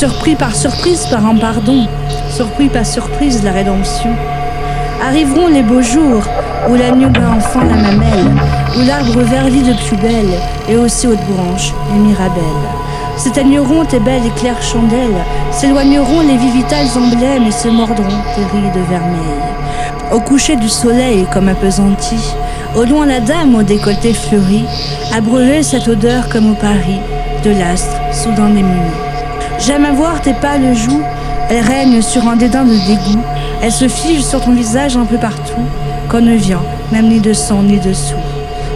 surpris par surprise par un pardon, surpris par surprise la rédemption. Arriveront les beaux jours où l'agneau bat enfin la mamelle, où l'arbre verlit de plus belle, et aussi haute branche, les mirabelles. S'éteigneront tes belles et claires chandelles, s'éloigneront les vies vitales emblèmes et se mordront tes rides vermeilles. Au coucher du soleil comme appesanti, au loin la dame au décolleté fleuri, abreuver cette odeur comme au Paris, de l'astre soudain démuni. J'aime à voir tes pâles joues, elles règnent sur un dédain de dégoût, elles se figent sur ton visage un peu partout, qu'on ne vient, même ni de sang ni de sous.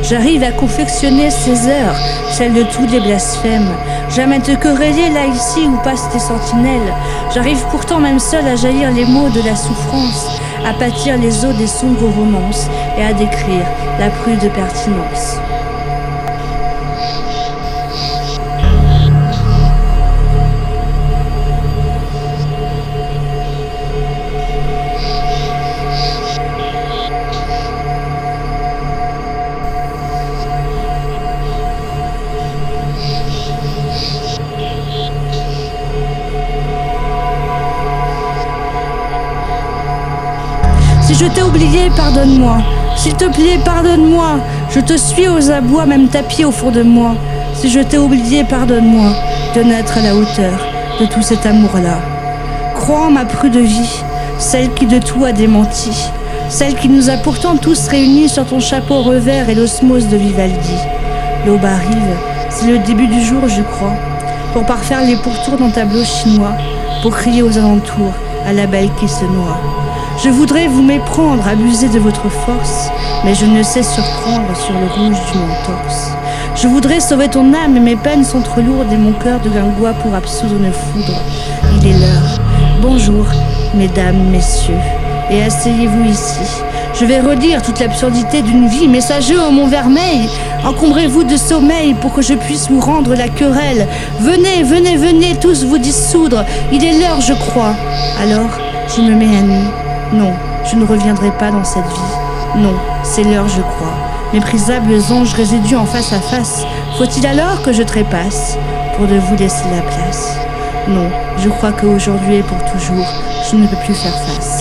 J'arrive à confectionner ces heures, celles de tous les blasphèmes. À te quereller là ici où passent tes sentinelles. J'arrive pourtant même seul à jaillir les mots de la souffrance, à pâtir les eaux des sombres romances et à décrire la prude pertinence. S'il te plaît, pardonne-moi. Je te suis aux abois, même tapis au fond de moi. Si je t'ai oublié, pardonne-moi de n'être à la hauteur de tout cet amour-là. Crois en ma prude vie, celle qui de tout a démenti, celle qui nous a pourtant tous réunis sur ton chapeau revers et l'osmose de Vivaldi. L'aube arrive, c'est le début du jour, je crois, pour parfaire les pourtours d'un tableau chinois, pour crier aux alentours à la belle qui se noie. Je voudrais vous méprendre, abuser de votre force, mais je ne sais surprendre sur le rouge de mon torse. Je voudrais sauver ton âme, mais mes peines sont trop lourdes et mon cœur de guingois pour absoudre une foudre. Il est l'heure. Bonjour, mesdames, messieurs, et asseyez-vous ici. Je vais redire toute l'absurdité d'une vie, messageux au mon vermeil. Encombrez-vous de sommeil pour que je puisse vous rendre la querelle. Venez, venez, venez tous vous dissoudre. Il est l'heure, je crois. Alors, je me mets à nu. Non, je ne reviendrai pas dans cette vie. Non, c'est l'heure, je crois. Méprisables anges résidus en face à face, faut-il alors que je trépasse pour de vous laisser la place? Non, je crois qu'aujourd'hui et pour toujours, je ne peux plus faire face.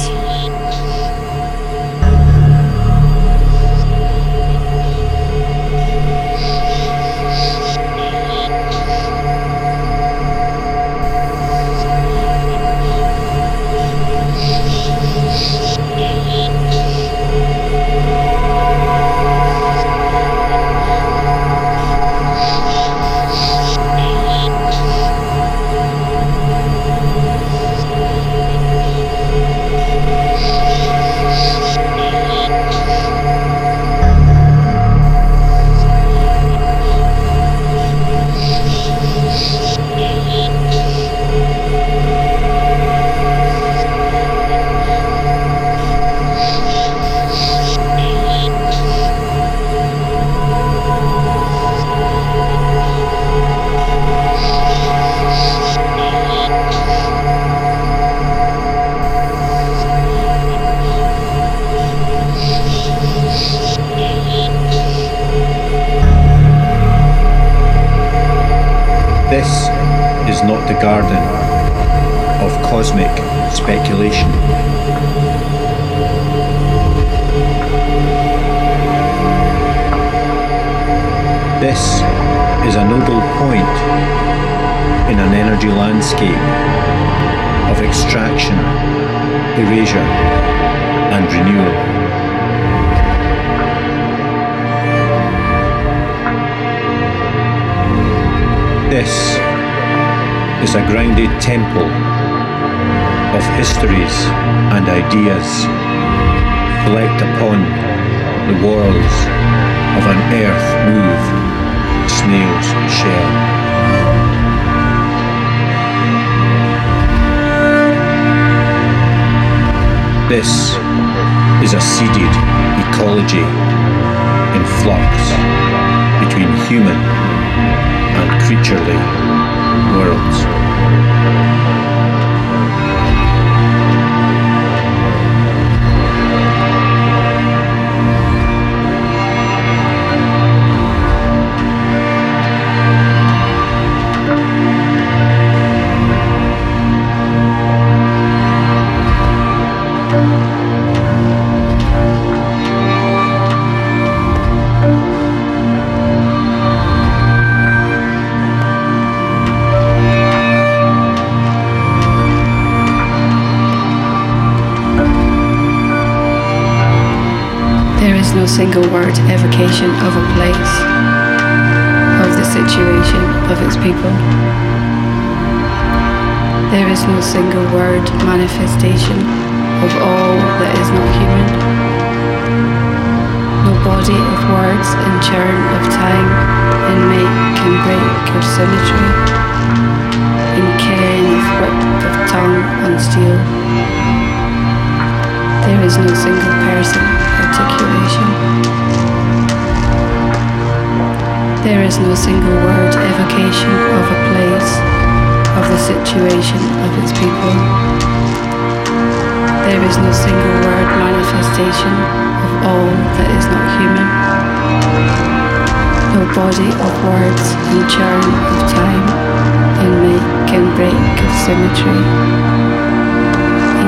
Single word evocation of a place, of the situation of its people. There is no single word manifestation of all that is not human. No body of words in churn of time in make and break of symmetry, in cairn of whip of tongue on steel. There is no single person articulation. There is no single word evocation of a place, of the situation of its people. There is no single word manifestation of all that is not human. No body of words in churn of time, in make and break of symmetry,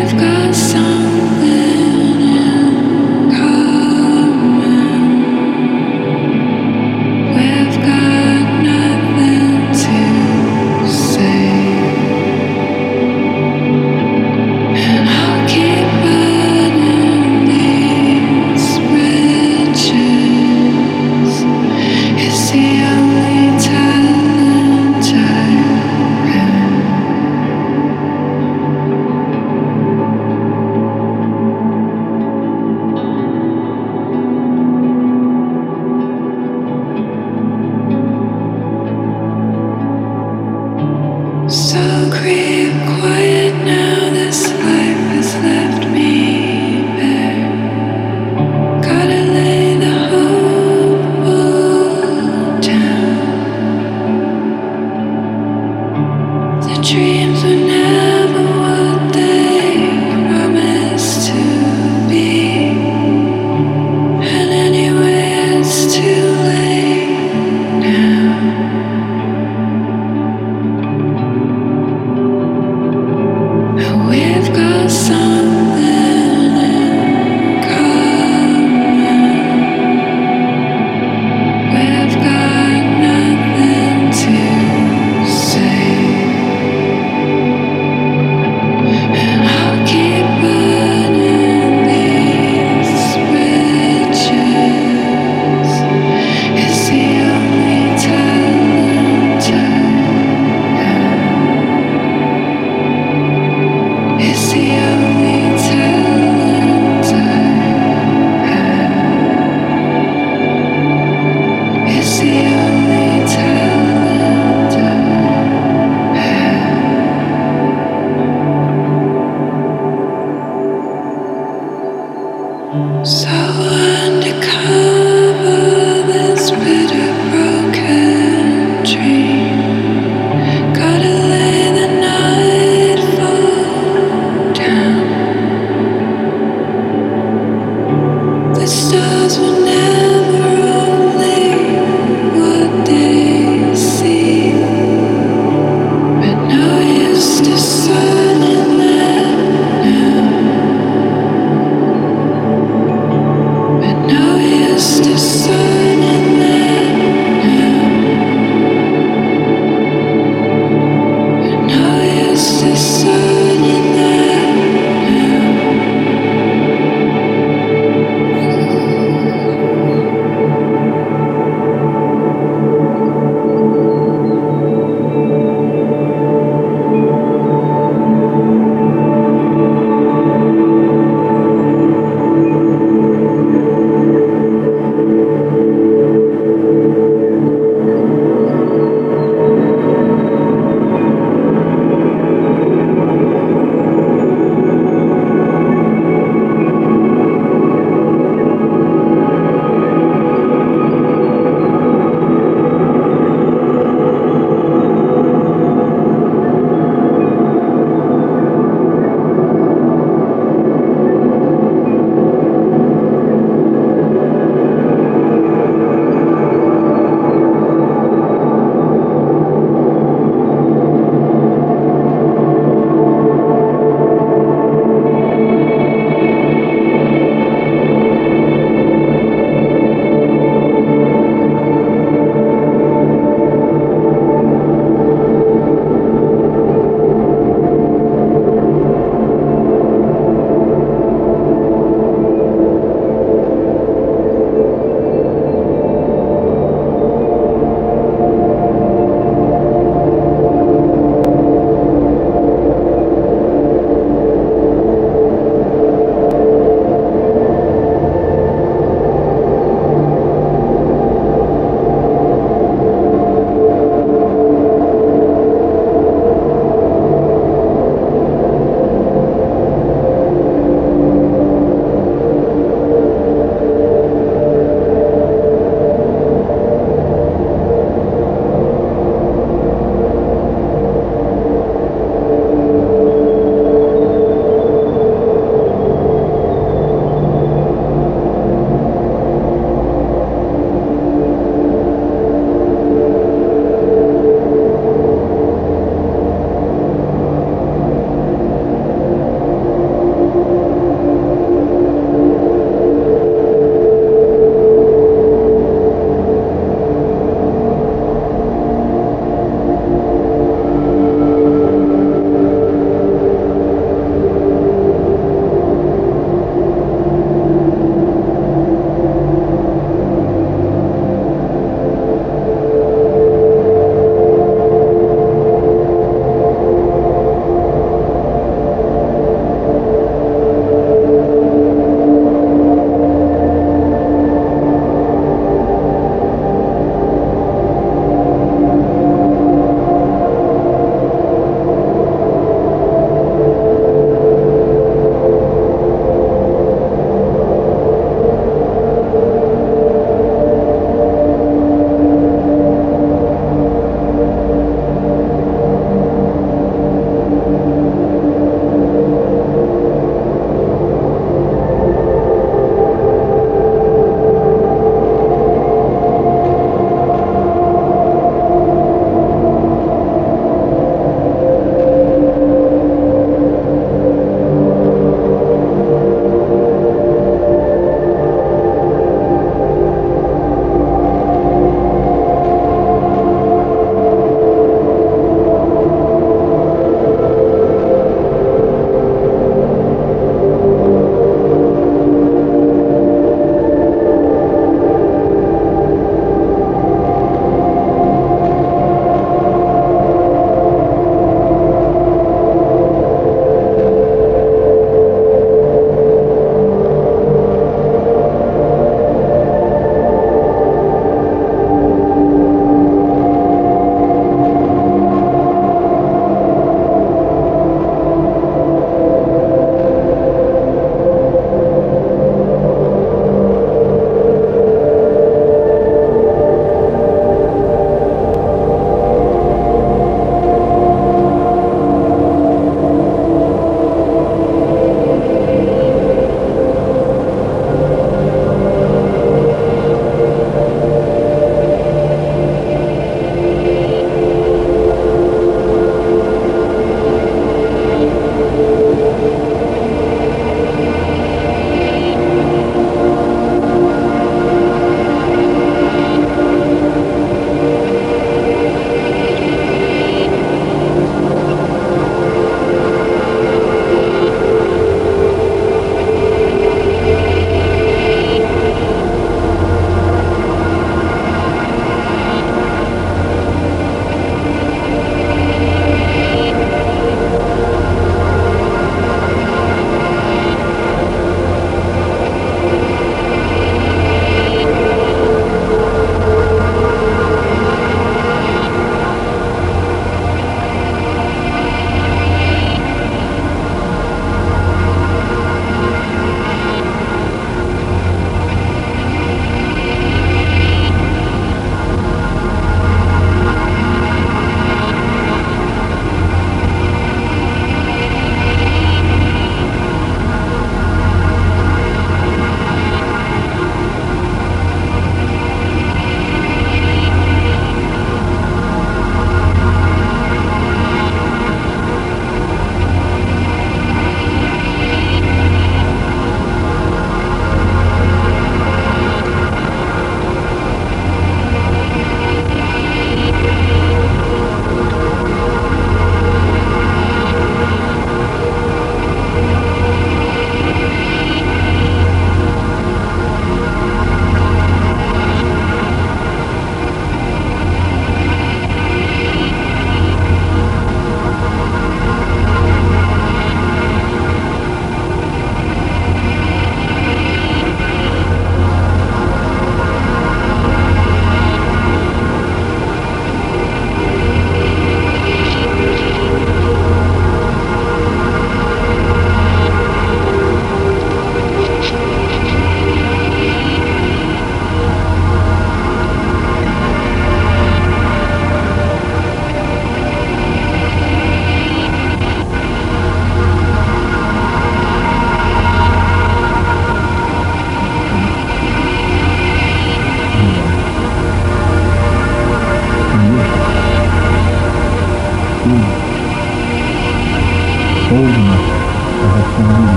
I've got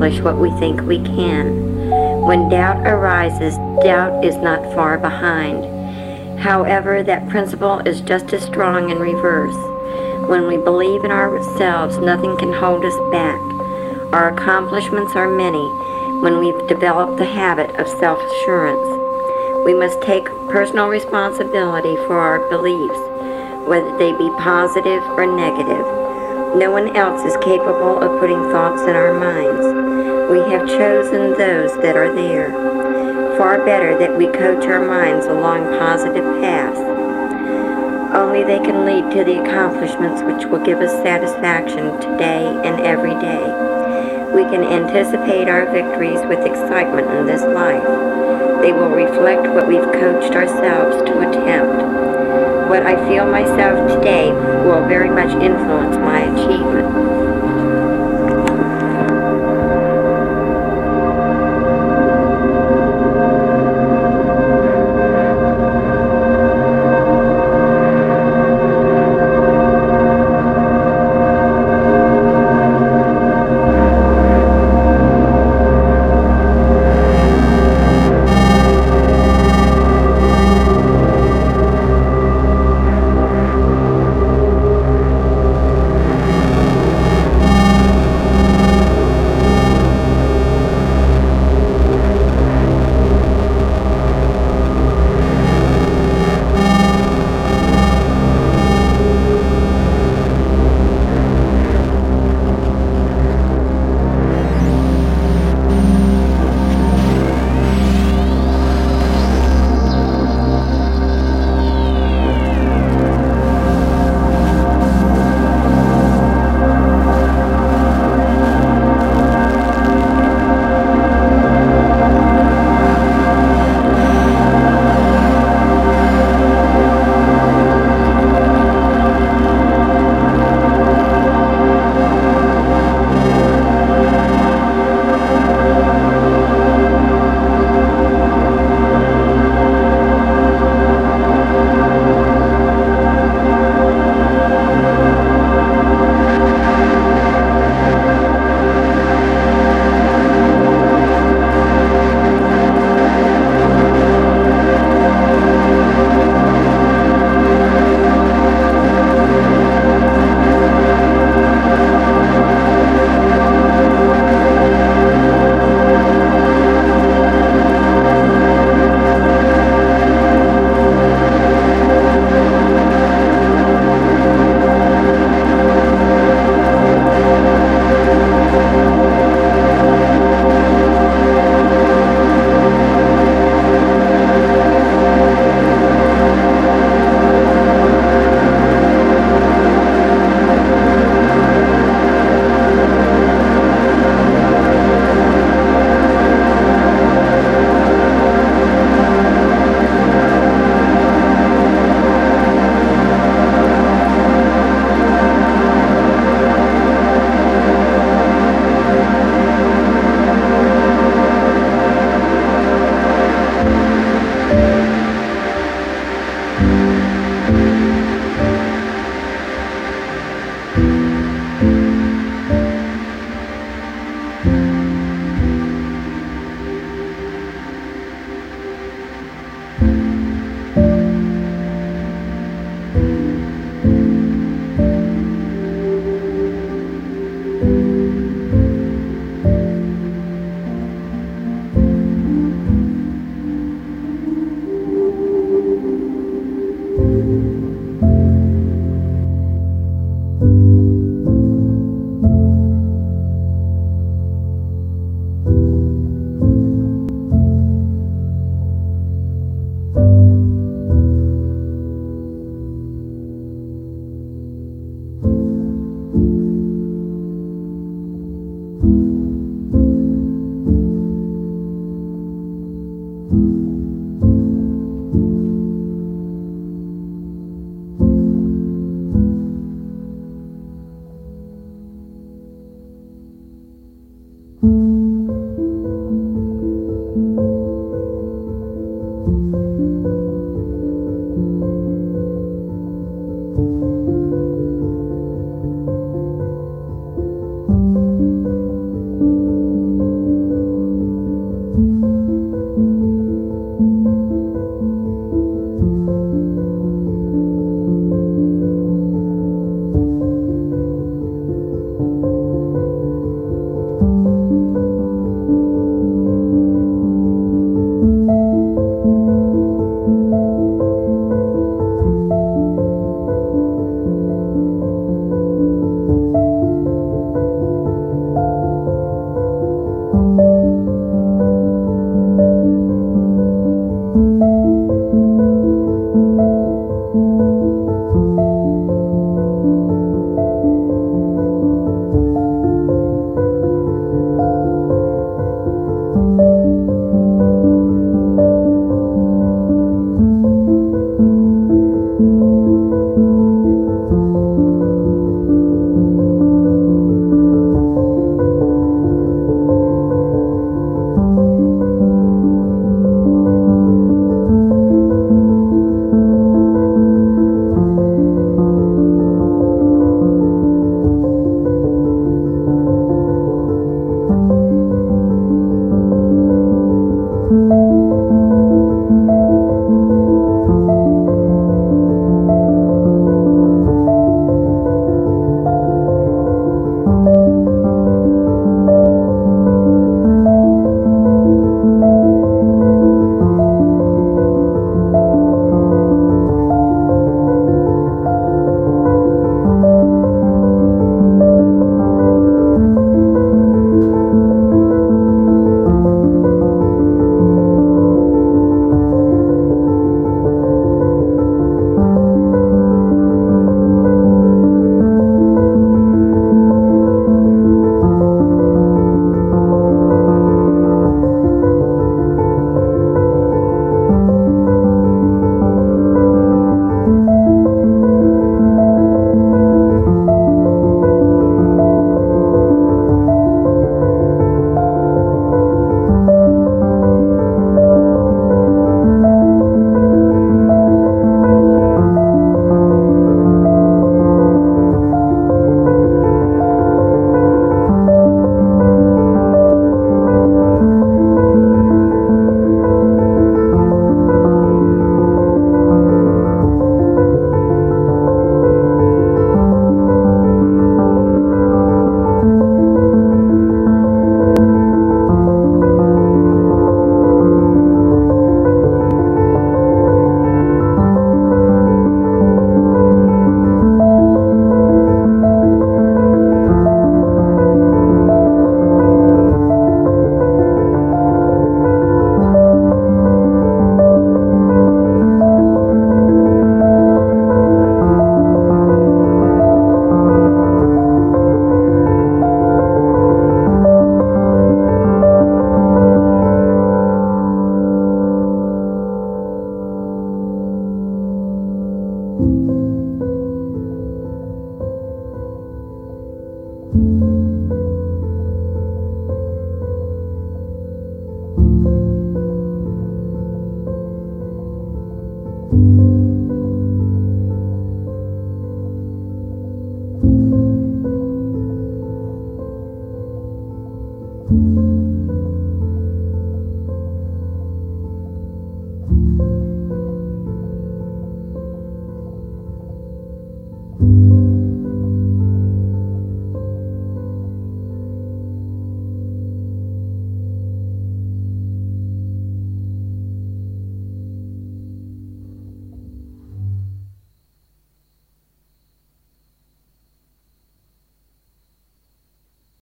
accomplish what we think we can. When doubt arises, doubt is not far behind. However, that principle is just as strong in reverse. When we believe in ourselves, nothing can hold us back. Our accomplishments are many when we've developed the habit of self assurance. We must take personal responsibility for our beliefs, whether they be positive or negative. No one else is capable of putting thoughts in our minds. We have chosen those that are there. Far better that we coach our minds along positive paths. Only they can lead to the accomplishments which will give us satisfaction today and every day. We can anticipate our victories with excitement in this life. They will reflect what we've coached ourselves to attempt. What I feel myself today will very much influence my achievement.